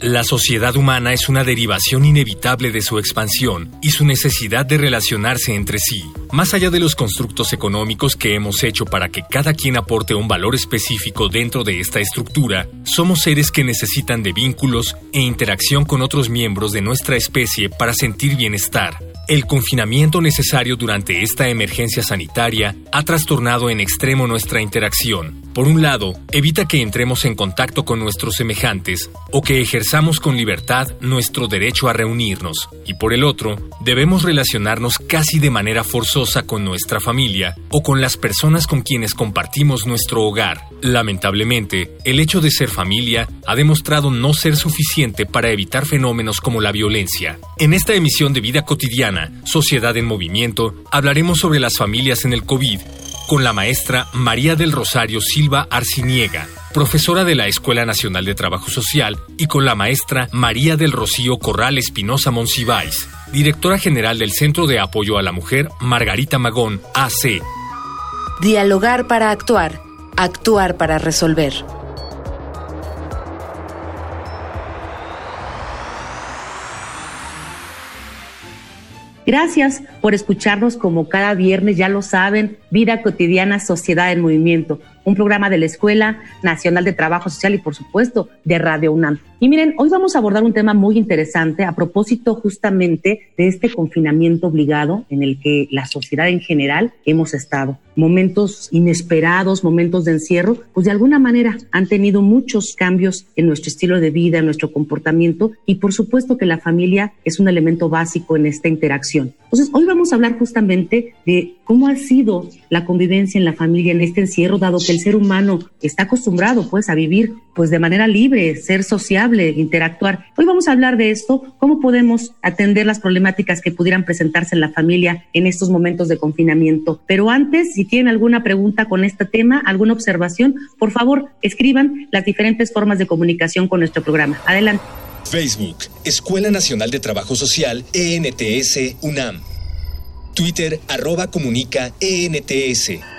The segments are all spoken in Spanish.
La sociedad humana es una derivación inevitable de su expansión y su necesidad de relacionarse entre sí. Más allá de los constructos económicos que hemos hecho para que cada quien aporte un valor específico dentro de esta estructura, somos seres que necesitan de vínculos e interacción con otros miembros de nuestra especie para sentir bienestar. El confinamiento necesario durante esta emergencia sanitaria ha trastornado en extremo nuestra interacción. Por un lado, evita que entremos en contacto con nuestros semejantes o que ejerzamos con libertad nuestro derecho a reunirnos, y por el otro, debemos relacionarnos casi de manera forzosa con nuestra familia o con las personas con quienes compartimos nuestro hogar. Lamentablemente, el hecho de ser familia ha demostrado no ser suficiente para evitar fenómenos como la violencia. En esta emisión de Vida Cotidiana, Sociedad en Movimiento, hablaremos sobre las familias en el COVID con la maestra María del Rosario Silva Arciniega, profesora de la Escuela Nacional de Trabajo Social, y con la maestra María del Rocío Corral Espinosa Monsiváis, directora general del Centro de Apoyo a la Mujer Margarita Magón, AC. Dialogar para actuar, actuar para resolver. Gracias por escucharnos como cada viernes, ya lo saben, Vida Cotidiana, Sociedad en Movimiento, un programa de la Escuela Nacional de Trabajo Social y por supuesto de Radio UNAM. Y miren, hoy vamos a abordar un tema muy interesante a propósito justamente de este confinamiento obligado en el que la sociedad en general hemos estado. Momentos inesperados, momentos de encierro, pues de alguna manera han tenido muchos cambios en nuestro estilo de vida, en nuestro comportamiento y por supuesto que la familia es un elemento básico en esta interacción. Entonces, hoy vamos a hablar justamente de cómo ha sido la convivencia en la familia en este encierro, dado que el ser humano está acostumbrado pues a vivir pues de manera libre, ser sociable, interactuar. Hoy vamos a hablar de esto, cómo podemos atender las problemáticas que pudieran presentarse en la familia en estos momentos de confinamiento. Pero antes, si tienen alguna pregunta con este tema, alguna observación, por favor, escriban las diferentes formas de comunicación con nuestro programa. Adelante. Facebook, Escuela Nacional de Trabajo Social, ENTS, UNAM. Twitter, arroba comunica, ENTS.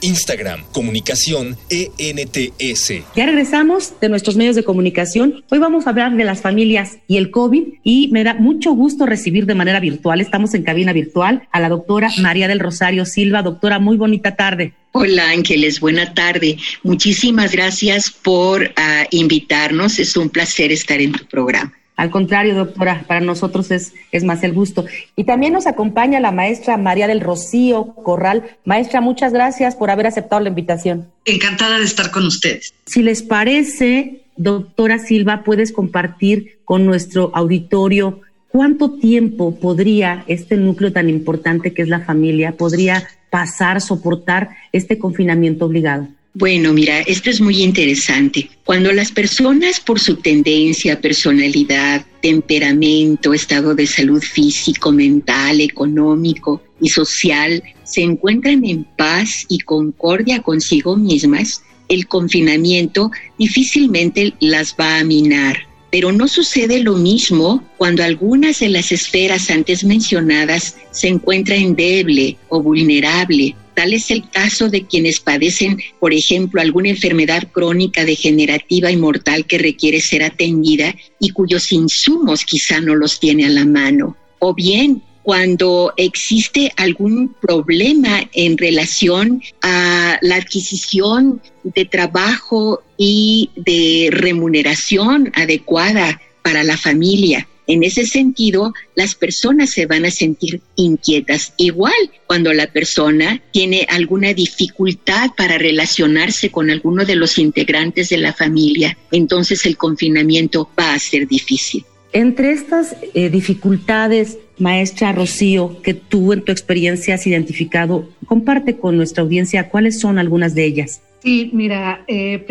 Instagram, comunicación ENTS. Ya regresamos de nuestros medios de comunicación. Hoy vamos a hablar de las familias y el COVID y me da mucho gusto recibir de manera virtual, estamos en cabina virtual, a la doctora María del Rosario Silva. Doctora, muy bonita tarde. Hola Ángeles, buena tarde. Muchísimas gracias por ah, invitarnos. Es un placer estar en tu programa. Al contrario, doctora, para nosotros es, es más el gusto. Y también nos acompaña la maestra María del Rocío Corral. Maestra, muchas gracias por haber aceptado la invitación. Encantada de estar con ustedes. Si les parece, doctora Silva, puedes compartir con nuestro auditorio cuánto tiempo podría este núcleo tan importante que es la familia, podría pasar, soportar este confinamiento obligado. Bueno, mira, esto es muy interesante. Cuando las personas por su tendencia, personalidad, temperamento, estado de salud físico, mental, económico y social se encuentran en paz y concordia consigo mismas, el confinamiento difícilmente las va a minar. Pero no sucede lo mismo cuando algunas de las esferas antes mencionadas se encuentran endeble o vulnerable Tal es el caso de quienes padecen, por ejemplo, alguna enfermedad crónica degenerativa y mortal que requiere ser atendida y cuyos insumos quizá no los tiene a la mano. O bien cuando existe algún problema en relación a la adquisición de trabajo y de remuneración adecuada para la familia En ese sentido, las personas se van a sentir inquietas. Igual cuando la persona tiene alguna dificultad para relacionarse con alguno de los integrantes de la familia, entonces el confinamiento va a ser difícil. Entre estas eh, dificultades, maestra Rocío, que tú en tu experiencia has identificado, comparte con nuestra audiencia cuáles son algunas de ellas. Sí, mira, eh,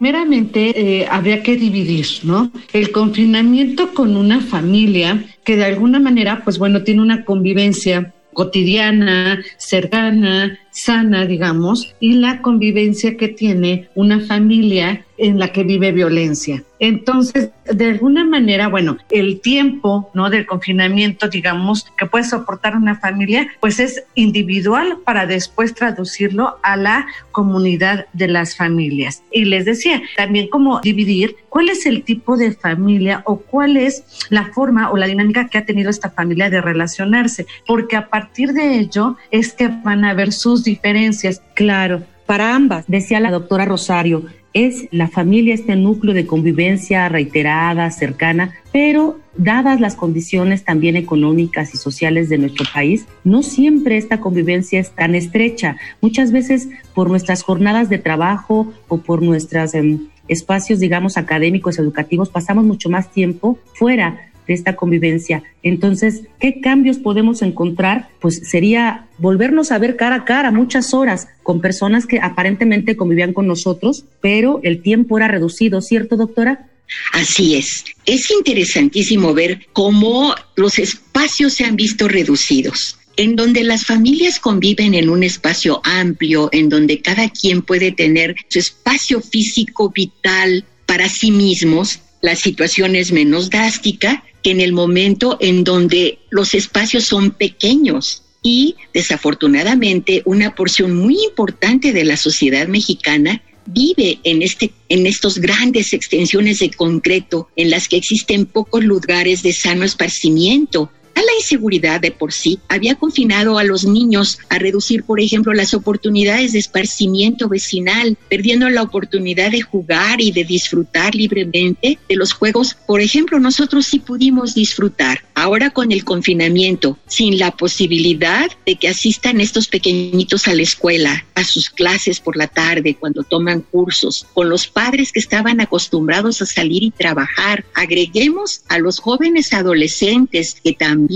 primeramente eh, habría que dividir, ¿no? El confinamiento con una familia que de alguna manera, pues bueno, tiene una convivencia cotidiana, cercana, sana, digamos, y la convivencia que tiene una familia en la que vive violencia. Entonces, de alguna manera, bueno, el tiempo, ¿no? Del confinamiento, digamos, que puede soportar una familia, pues es individual para después traducirlo a la comunidad de las familias. Y les decía, también como dividir cuál es el tipo de familia o cuál es la forma o la dinámica que ha tenido esta familia de relacionarse, porque a partir de ello es que van a ver sus diferencias. Claro, para ambas, decía la doctora Rosario, es la familia este núcleo de convivencia reiterada, cercana, pero dadas las condiciones también económicas y sociales de nuestro país, no siempre esta convivencia es tan estrecha. Muchas veces por nuestras jornadas de trabajo o por nuestros em, espacios, digamos, académicos, educativos, pasamos mucho más tiempo fuera esta convivencia. Entonces, ¿qué cambios podemos encontrar? Pues sería volvernos a ver cara a cara muchas horas con personas que aparentemente convivían con nosotros, pero el tiempo era reducido, ¿cierto, doctora? Así es. Es interesantísimo ver cómo los espacios se han visto reducidos en donde las familias conviven en un espacio amplio, en donde cada quien puede tener su espacio físico vital para sí mismos, la situación es menos drástica que en el momento en donde los espacios son pequeños. Y desafortunadamente una porción muy importante de la sociedad mexicana vive en, este, en estos grandes extensiones de concreto en las que existen pocos lugares de sano esparcimiento, la inseguridad de por sí había confinado a los niños a reducir, por ejemplo, las oportunidades de esparcimiento vecinal, perdiendo la oportunidad de jugar y de disfrutar libremente de los juegos. Por ejemplo, nosotros sí pudimos disfrutar. Ahora con el confinamiento, sin la posibilidad de que asistan estos pequeñitos a la escuela, a sus clases por la tarde, cuando toman cursos, con los padres que estaban acostumbrados a salir y trabajar, agreguemos a los jóvenes adolescentes que también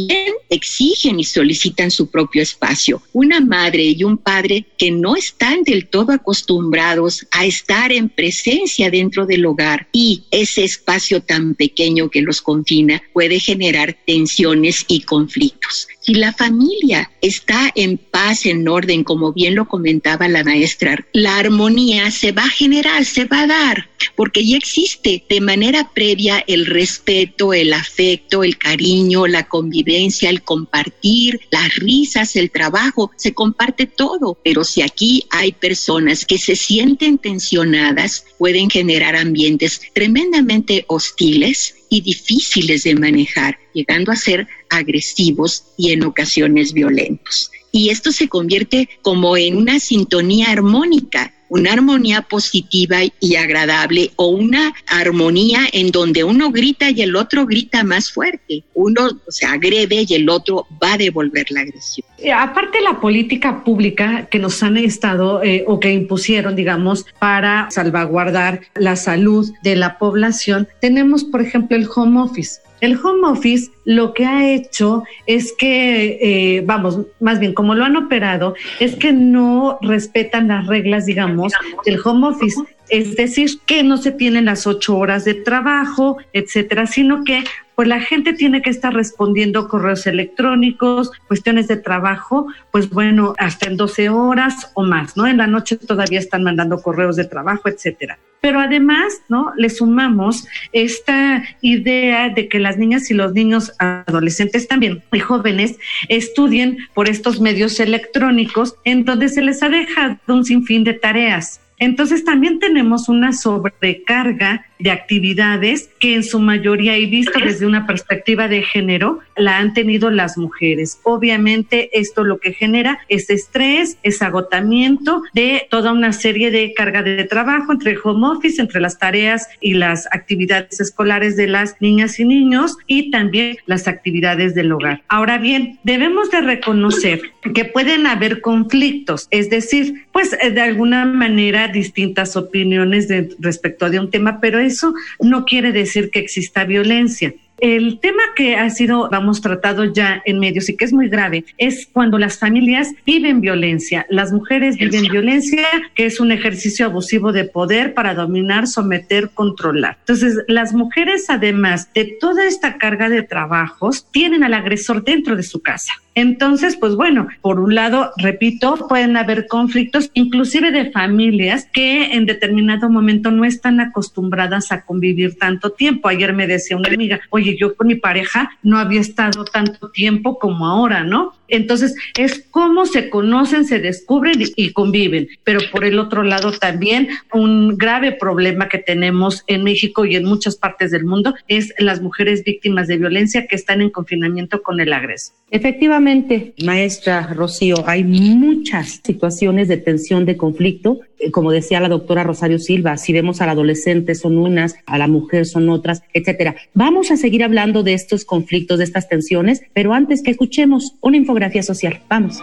exigen y solicitan su propio espacio. Una madre y un padre que no están del todo acostumbrados a estar en presencia dentro del hogar y ese espacio tan pequeño que los confina puede generar tensiones y conflictos. Si la familia está en paz, en orden, como bien lo comentaba la maestra, la armonía se va a generar, se va a dar, porque ya existe de manera previa el respeto, el afecto, el cariño, la convivencia, el compartir, las risas, el trabajo, se comparte todo. Pero si aquí hay personas que se sienten tensionadas, pueden generar ambientes tremendamente hostiles y difíciles de manejar, llegando a ser agresivos y en ocasiones violentos. Y esto se convierte como en una sintonía armónica una armonía positiva y agradable o una armonía en donde uno grita y el otro grita más fuerte. Uno se agrede y el otro va a devolver la agresión. Eh, aparte la política pública que nos han estado eh, o que impusieron, digamos, para salvaguardar la salud de la población, tenemos, por ejemplo, el home office. El home office lo que ha hecho es que, eh, vamos, más bien como lo han operado, es que no respetan las reglas, digamos, del home office. Es decir, que no se tienen las ocho horas de trabajo, etcétera, sino que pues la gente tiene que estar respondiendo correos electrónicos, cuestiones de trabajo, pues bueno, hasta en 12 horas o más, ¿no? En la noche todavía están mandando correos de trabajo, etcétera. Pero además, ¿no? Le sumamos esta idea de que las niñas y los niños adolescentes también y jóvenes estudien por estos medios electrónicos en donde se les ha dejado un sinfín de tareas. Entonces también tenemos una sobrecarga de actividades que en su mayoría he visto desde una perspectiva de género la han tenido las mujeres. Obviamente esto lo que genera es estrés, es agotamiento de toda una serie de carga de trabajo entre el home office, entre las tareas y las actividades escolares de las niñas y niños y también las actividades del hogar. Ahora bien, debemos de reconocer que pueden haber conflictos, es decir, pues de alguna manera distintas opiniones de, respecto de un tema, pero eso no quiere decir que exista violencia. El tema que ha sido, vamos, tratado ya en medios y que es muy grave es cuando las familias viven violencia. Las mujeres viven violencia, que es un ejercicio abusivo de poder para dominar, someter, controlar. Entonces, las mujeres, además de toda esta carga de trabajos, tienen al agresor dentro de su casa. Entonces, pues bueno, por un lado, repito, pueden haber conflictos, inclusive de familias que en determinado momento no están acostumbradas a convivir tanto tiempo. Ayer me decía una amiga, oye, yo con mi pareja no había estado tanto tiempo como ahora, ¿no? Entonces, es cómo se conocen, se descubren y, conviven. Pero por el otro lado también un grave problema que tenemos en México y en muchas partes del mundo es las mujeres víctimas de violencia que están en confinamiento con el agresor. Efectivamente, maestra Rocío, hay muchas situaciones de tensión, de conflicto. Eh, como decía la doctora Rosario Silva, si vemos al adolescente son unas, a la mujer son otras, etcétera. Vamos a seguir hablando de estos conflictos, de estas tensiones, pero antes que escuchemos una información infografía social. Vamos.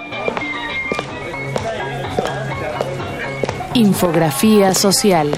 Infografía social.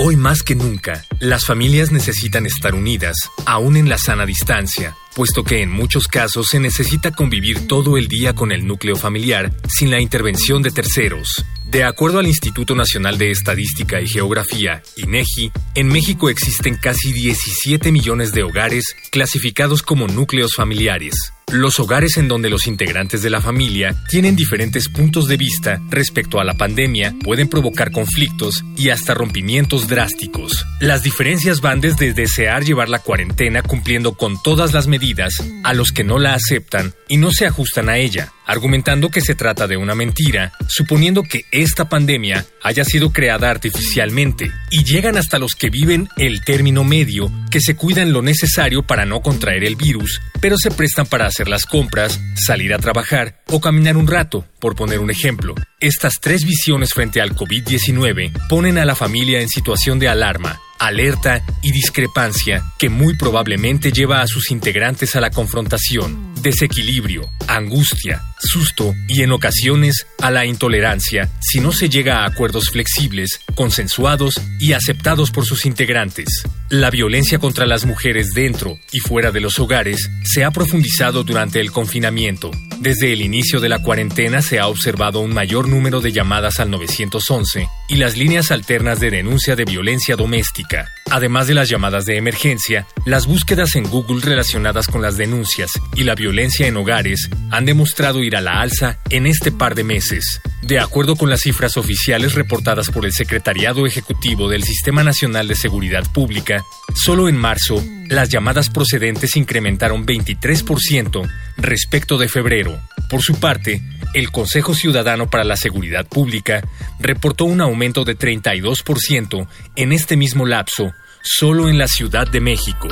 Hoy más que nunca, las familias necesitan estar unidas, aún en la sana distancia, puesto que en muchos casos se necesita convivir todo el día con el núcleo familiar sin la intervención de terceros. De acuerdo al Instituto Nacional de Estadística y Geografía, INEGI, en México existen casi 17 millones de hogares clasificados como núcleos familiares. Los hogares en donde los integrantes de la familia tienen diferentes puntos de vista respecto a la pandemia pueden provocar conflictos y hasta rompimientos drásticos. Las diferencias van desde desear llevar la cuarentena cumpliendo con todas las medidas a los que no la aceptan y no se ajustan a ella, argumentando que se trata de una mentira, suponiendo que esta pandemia haya sido creada artificialmente, y llegan hasta los que viven el término medio, que se cuidan lo necesario para no contraer el virus, pero se prestan para hacer las compras, salir a trabajar o caminar un rato, por poner un ejemplo. Estas tres visiones frente al COVID-19 ponen a la familia en situación de alarma alerta y discrepancia que muy probablemente lleva a sus integrantes a la confrontación, desequilibrio, angustia, susto y en ocasiones a la intolerancia si no se llega a acuerdos flexibles, consensuados y aceptados por sus integrantes. La violencia contra las mujeres dentro y fuera de los hogares se ha profundizado durante el confinamiento. Desde el inicio de la cuarentena se ha observado un mayor número de llamadas al 911 y las líneas alternas de denuncia de violencia doméstica. Además de las llamadas de emergencia, las búsquedas en Google relacionadas con las denuncias y la violencia en hogares han demostrado ir a la alza en este par de meses. De acuerdo con las cifras oficiales reportadas por el Secretariado Ejecutivo del Sistema Nacional de Seguridad Pública, solo en marzo las llamadas procedentes incrementaron 23% respecto de febrero. Por su parte, el Consejo Ciudadano para la Seguridad Pública reportó un aumento de 32% en este mismo lapso solo en la Ciudad de México.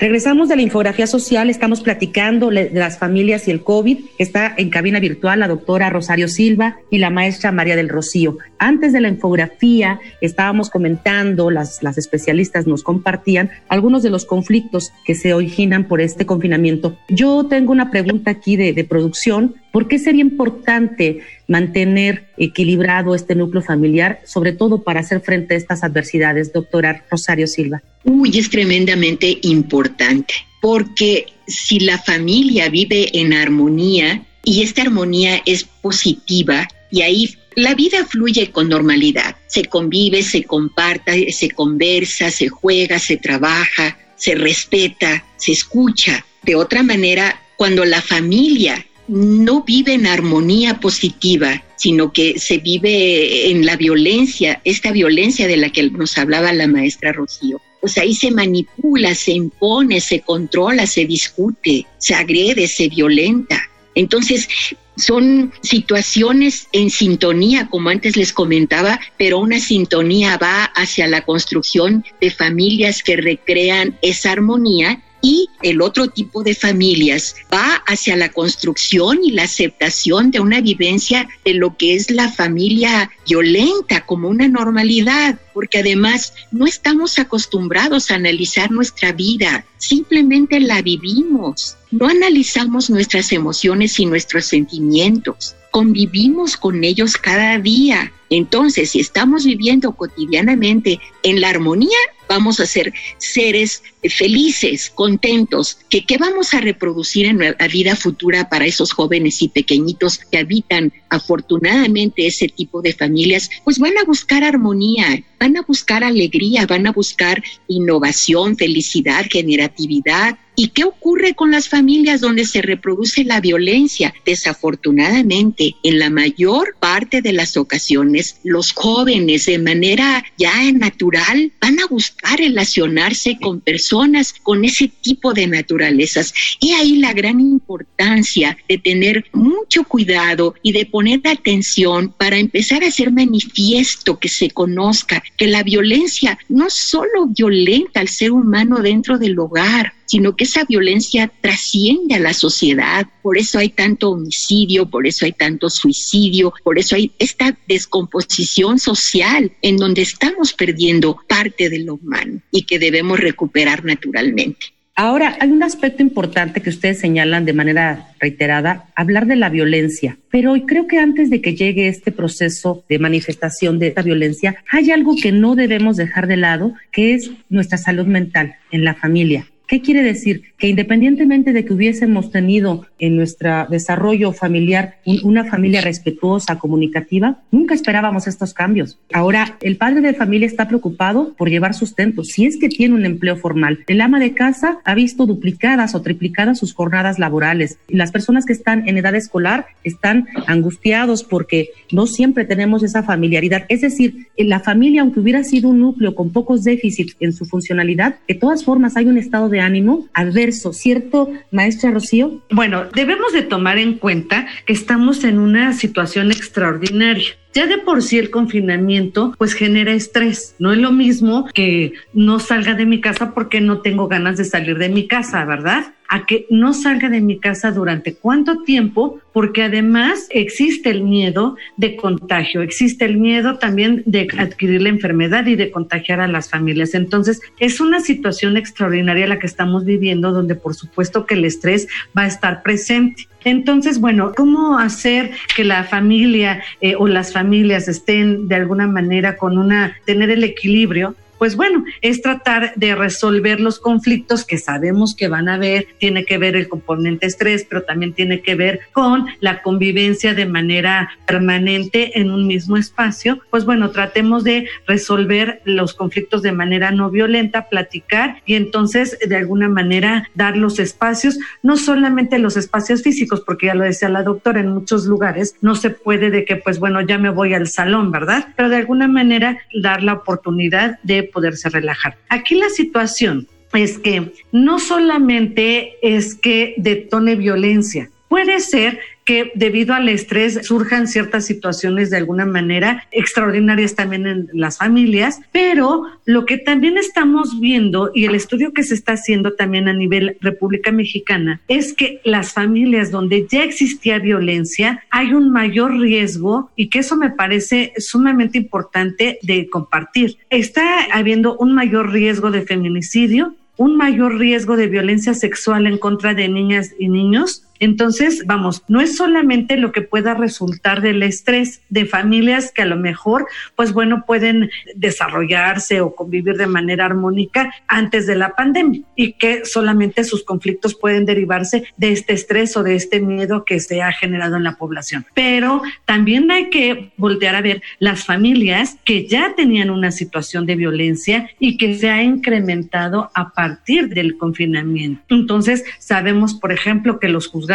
Regresamos de la infografía social, estamos platicando de las familias y el COVID. Está en cabina virtual la doctora Rosario Silva y la maestra María del Rocío. Antes de la infografía estábamos comentando, las, las especialistas nos compartían algunos de los conflictos que se originan por este confinamiento. Yo tengo una pregunta aquí de, de producción. ¿Por qué sería importante mantener equilibrado este núcleo familiar, sobre todo para hacer frente a estas adversidades, doctora Rosario Silva? Uy, es tremendamente importante, porque si la familia vive en armonía y esta armonía es positiva y ahí la vida fluye con normalidad, se convive, se comparte, se conversa, se juega, se trabaja, se respeta, se escucha. De otra manera, cuando la familia no vive en armonía positiva, sino que se vive en la violencia, esta violencia de la que nos hablaba la maestra Rocío pues ahí se manipula, se impone, se controla, se discute, se agrede, se violenta. Entonces, son situaciones en sintonía, como antes les comentaba, pero una sintonía va hacia la construcción de familias que recrean esa armonía y el otro tipo de familias va hacia la construcción y la aceptación de una vivencia de lo que es la familia violenta como una normalidad, porque además no estamos acostumbrados a analizar nuestra vida, simplemente la vivimos, no analizamos nuestras emociones y nuestros sentimientos, convivimos con ellos cada día. Entonces, si estamos viviendo cotidianamente en la armonía, vamos a ser seres felices, contentos, que qué vamos a reproducir en la vida futura para esos jóvenes y pequeñitos que habitan afortunadamente ese tipo de familias, pues van a buscar armonía, van a buscar alegría, van a buscar innovación, felicidad, generatividad. ¿Y qué ocurre con las familias donde se reproduce la violencia? Desafortunadamente, en la mayor parte de las ocasiones, los jóvenes de manera ya natural van a buscar relacionarse con personas con ese tipo de naturalezas. Y ahí la gran importancia de tener mucho cuidado y de poner atención para empezar a hacer manifiesto que se conozca que la violencia no solo violenta al ser humano dentro del hogar, sino que esa violencia trasciende a la sociedad. Por eso hay tanto homicidio, por eso hay tanto suicidio, por eso hay esta descomposición social en donde estamos perdiendo parte de lo humano y que debemos recuperar naturalmente. Ahora, hay un aspecto importante que ustedes señalan de manera reiterada, hablar de la violencia. Pero creo que antes de que llegue este proceso de manifestación de esta violencia, hay algo que no debemos dejar de lado, que es nuestra salud mental en la familia. ¿Qué quiere decir? Que independientemente de que hubiésemos tenido en nuestro desarrollo familiar una familia respetuosa, comunicativa, nunca esperábamos estos cambios. Ahora, el padre de familia está preocupado por llevar sustento, si es que tiene un empleo formal. El ama de casa ha visto duplicadas o triplicadas sus jornadas laborales. Las personas que están en edad escolar están angustiados porque no siempre tenemos esa familiaridad. Es decir, en la familia, aunque hubiera sido un núcleo con pocos déficits en su funcionalidad, de todas formas hay un estado de ánimo adverso, ¿cierto, maestra Rocío? Bueno, debemos de tomar en cuenta que estamos en una situación extraordinaria. Ya de por sí el confinamiento pues genera estrés. No es lo mismo que no salga de mi casa porque no tengo ganas de salir de mi casa, ¿verdad? A que no salga de mi casa durante cuánto tiempo, porque además existe el miedo de contagio, existe el miedo también de adquirir la enfermedad y de contagiar a las familias. Entonces, es una situación extraordinaria la que estamos viviendo, donde por supuesto que el estrés va a estar presente. Entonces, bueno, ¿cómo hacer que la familia eh, o las familias estén de alguna manera con una, tener el equilibrio? Pues bueno, es tratar de resolver los conflictos que sabemos que van a haber, tiene que ver el componente estrés, pero también tiene que ver con la convivencia de manera permanente en un mismo espacio, pues bueno, tratemos de resolver los conflictos de manera no violenta, platicar y entonces de alguna manera dar los espacios, no solamente los espacios físicos, porque ya lo decía la doctora, en muchos lugares no se puede de que pues bueno, ya me voy al salón, ¿verdad? Pero de alguna manera dar la oportunidad de poderse relajar. Aquí la situación es que no solamente es que detone violencia, puede ser que debido al estrés surjan ciertas situaciones de alguna manera extraordinarias también en las familias, pero lo que también estamos viendo y el estudio que se está haciendo también a nivel República Mexicana es que las familias donde ya existía violencia hay un mayor riesgo y que eso me parece sumamente importante de compartir. Está habiendo un mayor riesgo de feminicidio, un mayor riesgo de violencia sexual en contra de niñas y niños, entonces, vamos, no es solamente lo que pueda resultar del estrés de familias que a lo mejor, pues bueno, pueden desarrollarse o convivir de manera armónica antes de la pandemia y que solamente sus conflictos pueden derivarse de este estrés o de este miedo que se ha generado en la población. Pero también hay que voltear a ver las familias que ya tenían una situación de violencia y que se ha incrementado a partir del confinamiento. Entonces, sabemos, por ejemplo, que los juzgados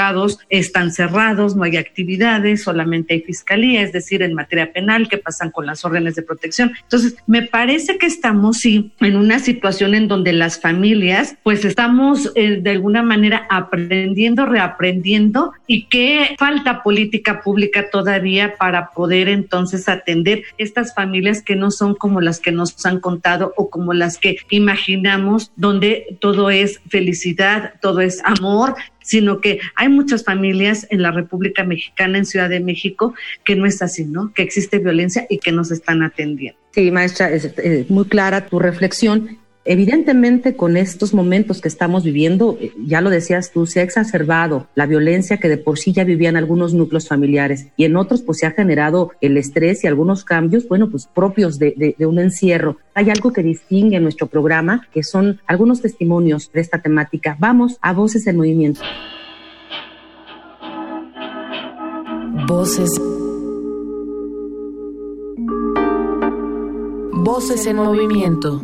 están cerrados, no hay actividades, solamente hay fiscalía, es decir, en materia penal, que pasan con las órdenes de protección. Entonces, me parece que estamos, sí, en una situación en donde las familias, pues estamos eh, de alguna manera aprendiendo, reaprendiendo y que falta política pública todavía para poder entonces atender estas familias que no son como las que nos han contado o como las que imaginamos, donde todo es felicidad, todo es amor, sino que hay muchas familias en la República Mexicana, en Ciudad de México, que no es así, ¿no? Que existe violencia y que nos están atendiendo. Sí, maestra, es, es muy clara tu reflexión Evidentemente, con estos momentos que estamos viviendo, eh, ya lo decías tú, se ha exacerbado la violencia que de por sí ya vivían algunos núcleos familiares y en otros pues se ha generado el estrés y algunos cambios, bueno, pues propios de, de un encierro. Hay algo que distingue nuestro programa, que son algunos testimonios de esta temática. Vamos a Voces en Movimiento. Voces. Voces en movimiento.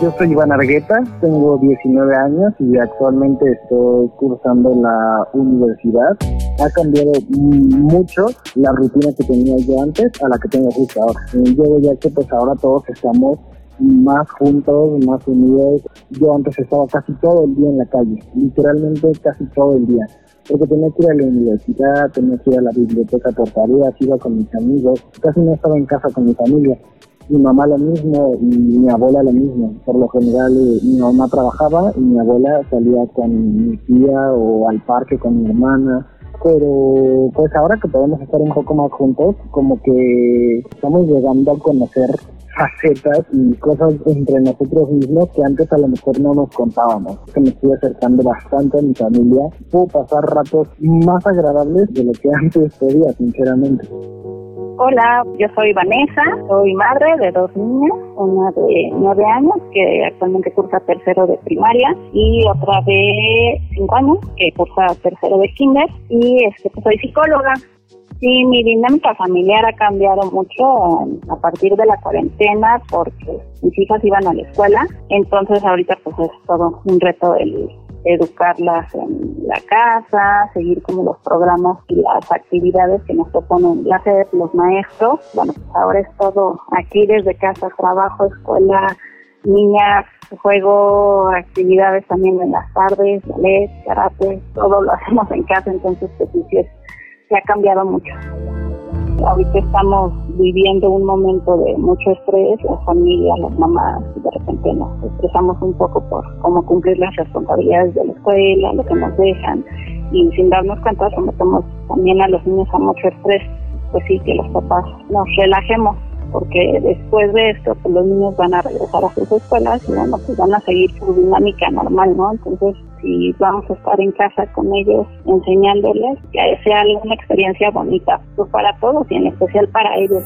Yo soy Iván Argueta, tengo 19 años y actualmente estoy cursando la universidad. Ha cambiado mucho la rutina que tenía yo antes a la que tengo justo ahora. Yo veía que pues ahora todos estamos más juntos, más unidos. Yo antes estaba casi todo el día en la calle, literalmente casi todo el día. Porque tenía que ir a la universidad, tenía que ir a la biblioteca por tareas, iba con mis amigos, casi no estaba en casa con mi familia mi mamá lo mismo y mi abuela lo mismo. Por lo general eh, mi mamá trabajaba y mi abuela salía con mi tía o al parque con mi hermana. Pero pues ahora que podemos estar un poco más juntos, como que estamos llegando a conocer facetas y cosas entre nosotros mismos que antes a lo mejor no nos contábamos. Me estoy acercando bastante a mi familia. Puedo pasar ratos más agradables de lo que antes podía, sinceramente. Hola, yo soy Vanessa, soy madre de dos niñas, una de nueve años que actualmente cursa tercero de primaria y otra de cinco años que cursa tercero de kinder y este, pues, soy psicóloga. Sí, mi dinámica familiar ha cambiado mucho a partir de la cuarentena porque mis hijas iban a la escuela, entonces ahorita pues es todo un reto el educarlas en la casa, seguir como los programas y las actividades que nos proponen la sede los maestros. Bueno, pues ahora es todo aquí desde casa, trabajo, escuela, niñas, juego, actividades también en las tardes, ballet, karate, todo lo hacemos en casa, entonces pues sí, se ha cambiado mucho. Ahorita estamos viviendo un momento de mucho estrés, la familia, las mamás, y repente nos estresamos un poco por cómo cumplir las responsabilidades de la escuela, lo que nos dejan, y sin darnos cuenta sometemos también a los niños a mucho estrés. Pues sí, que los papás nos relajemos, porque después de esto pues los niños van a regresar a sus escuelas y bueno, pues van a seguir su dinámica normal, ¿no? Entonces y vamos a estar en casa con ellos enseñándoles que sea una experiencia bonita pues para todos y en especial para ellos.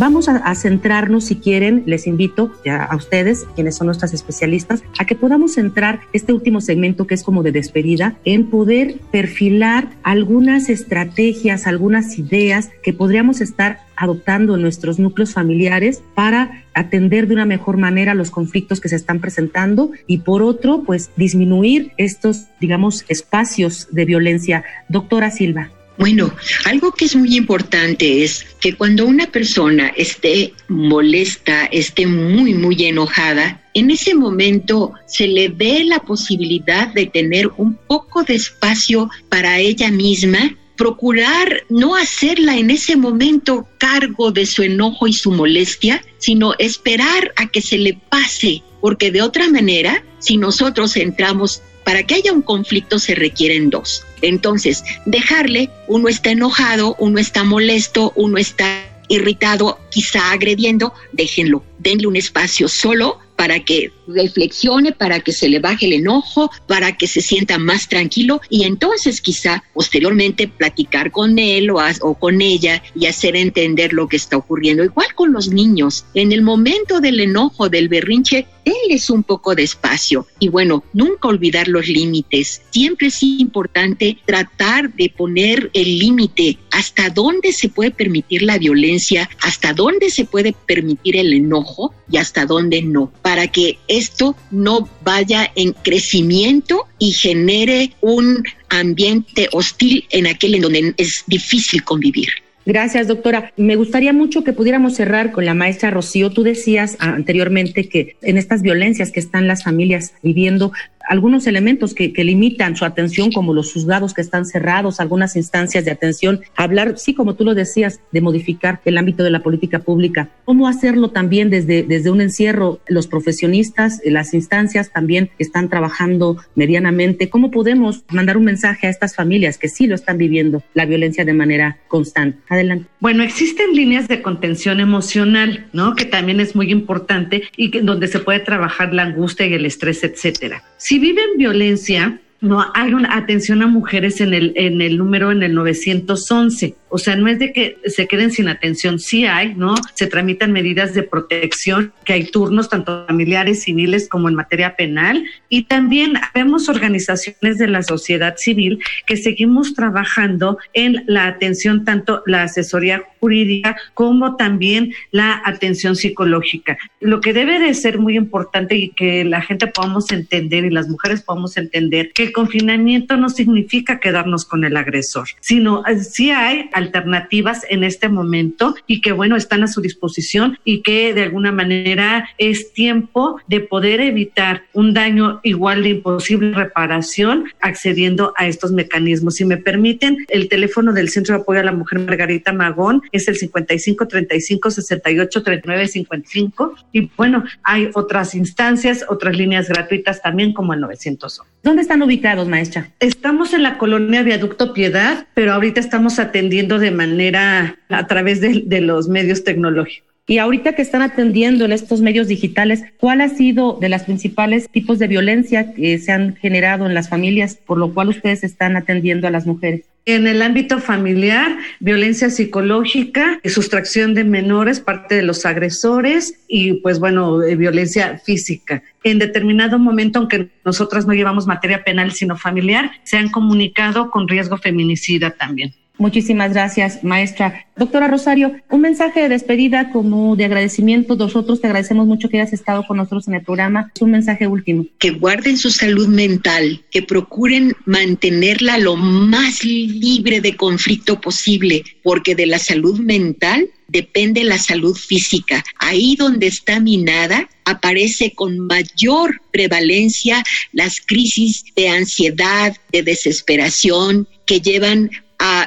Vamos a, centrarnos, si quieren, les invito a, ustedes, quienes son nuestras especialistas, a que podamos centrar este último segmento que es como de despedida en poder perfilar algunas estrategias, algunas ideas que podríamos estar adoptando en nuestros núcleos familiares para atender de una mejor manera los conflictos que se están presentando y por otro, pues disminuir estos, digamos, espacios de violencia. Doctora Silva. Bueno, algo que es muy importante es que cuando una persona esté molesta, esté muy, muy enojada, en ese momento se le dé la posibilidad de tener un poco de espacio para ella misma procurar no hacerla en ese momento cargo de su enojo y su molestia, sino esperar a que se le pase, porque de otra manera, si nosotros entramos para que haya un conflicto se requieren dos. Entonces, dejarle, uno está enojado, uno está molesto, uno está irritado, quizá agrediendo, déjenlo, denle un espacio solo para que reflexione, para que se le baje el enojo, para que se sienta más tranquilo y entonces quizá posteriormente platicar con él o, o, con ella y hacer entender lo que está ocurriendo. Igual con los niños, en el momento del enojo, del berrinche, denles un poco de espacio. Y bueno, nunca olvidar los límites. Siempre es importante tratar de poner el límite hasta dónde se puede permitir la violencia, hasta dónde se puede permitir el enojo y hasta dónde no, para que esto no vaya en crecimiento y genere un ambiente hostil en aquel en donde es difícil convivir. Gracias, doctora. Me gustaría mucho que pudiéramos cerrar con la maestra Rocío. Tú decías anteriormente que en estas violencias que están las familias viviendo, algunos elementos que, limitan su atención, como los juzgados que están cerrados, algunas instancias de atención, hablar, sí, como tú lo decías, de modificar el ámbito de la política pública. ¿Cómo hacerlo también desde, desde un encierro? Los profesionistas, las instancias también están trabajando medianamente. ¿Cómo podemos mandar un mensaje a estas familias que sí lo están viviendo, la violencia de manera constante? Adelante. Bueno, existen líneas de contención emocional, ¿no? Que también es muy importante y que, donde se puede trabajar la angustia y el estrés, etcétera. Si viven violencia, no hay una atención a mujeres en el, en el número en el 911. O sea, no es de que se queden sin atención, sí hay, ¿no? Se tramitan medidas de protección, que hay turnos tanto familiares, civiles como en materia penal. Y también vemos organizaciones de la sociedad civil que seguimos trabajando en la atención, tanto la asesoría jurídica como también la atención psicológica. Lo que debe de ser muy importante y que la gente podamos entender y las mujeres podamos entender que el confinamiento no significa quedarnos con el agresor, sino eh, sí hay alternativas en este momento y que bueno, están a su disposición y que de alguna manera es tiempo de poder evitar un daño igual de imposible reparación accediendo a estos mecanismos. Si me permiten, el teléfono del Centro de Apoyo a la Mujer Margarita Magón es el 55 35 68 39 55 y bueno, hay otras instancias, otras líneas gratuitas también como el 900. ¿Dónde están ubicados, maestra? Estamos en la colonia Viaducto Piedad, pero ahorita estamos atendiendo de manera a través de, de los medios tecnológicos. Y ahorita que están atendiendo en estos medios digitales, ¿cuál ha sido de las principales tipos de violencia que se han generado en las familias, por lo cual ustedes están atendiendo a las mujeres? En el ámbito familiar, violencia psicológica, sustracción de menores, parte de los agresores y pues bueno, eh, violencia física. En determinado momento, aunque nosotras no llevamos materia penal sino familiar, se han comunicado con riesgo feminicida también. Muchísimas gracias, maestra. Doctora Rosario, un mensaje de despedida como de agradecimiento. Nosotros te agradecemos mucho que hayas estado con nosotros en el programa. Es un mensaje último. Que guarden su salud mental, que procuren mantenerla lo más libre de conflicto posible, porque de la salud mental depende la salud física. Ahí donde está minada aparece con mayor prevalencia las crisis de ansiedad, de desesperación que llevan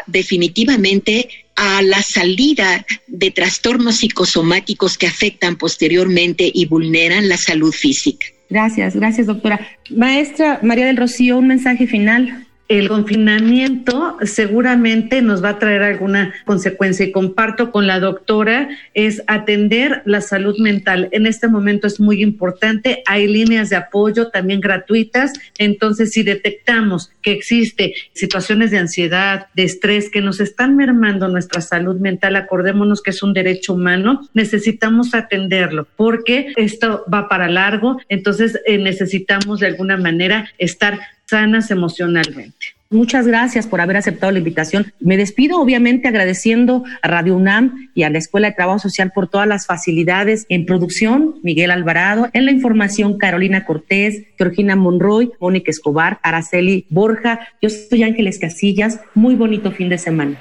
definitivamente a la salida de trastornos psicosomáticos que afectan posteriormente y vulneran la salud física. Gracias, gracias doctora. Maestra María del Rocío, un mensaje final el confinamiento seguramente nos va a traer alguna consecuencia y comparto con la doctora es atender la salud mental. En este momento es muy importante, hay líneas de apoyo también gratuitas, entonces si detectamos que existe situaciones de ansiedad, de estrés que nos están mermando nuestra salud mental, acordémonos que es un derecho humano, necesitamos atenderlo porque esto va para largo, entonces eh, necesitamos de alguna manera estar sanas emocionalmente. Muchas gracias por haber aceptado la invitación. Me despido obviamente agradeciendo a Radio UNAM y a la Escuela de Trabajo Social por todas las facilidades en producción, Miguel Alvarado, en la información Carolina Cortés, Georgina Monroy, Mónica Escobar, Araceli Borja. Yo soy Ángeles Casillas. Muy bonito fin de semana.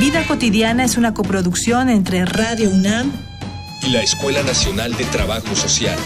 Vida cotidiana es una coproducción entre Radio UNAM y la Escuela Nacional de Trabajo Social.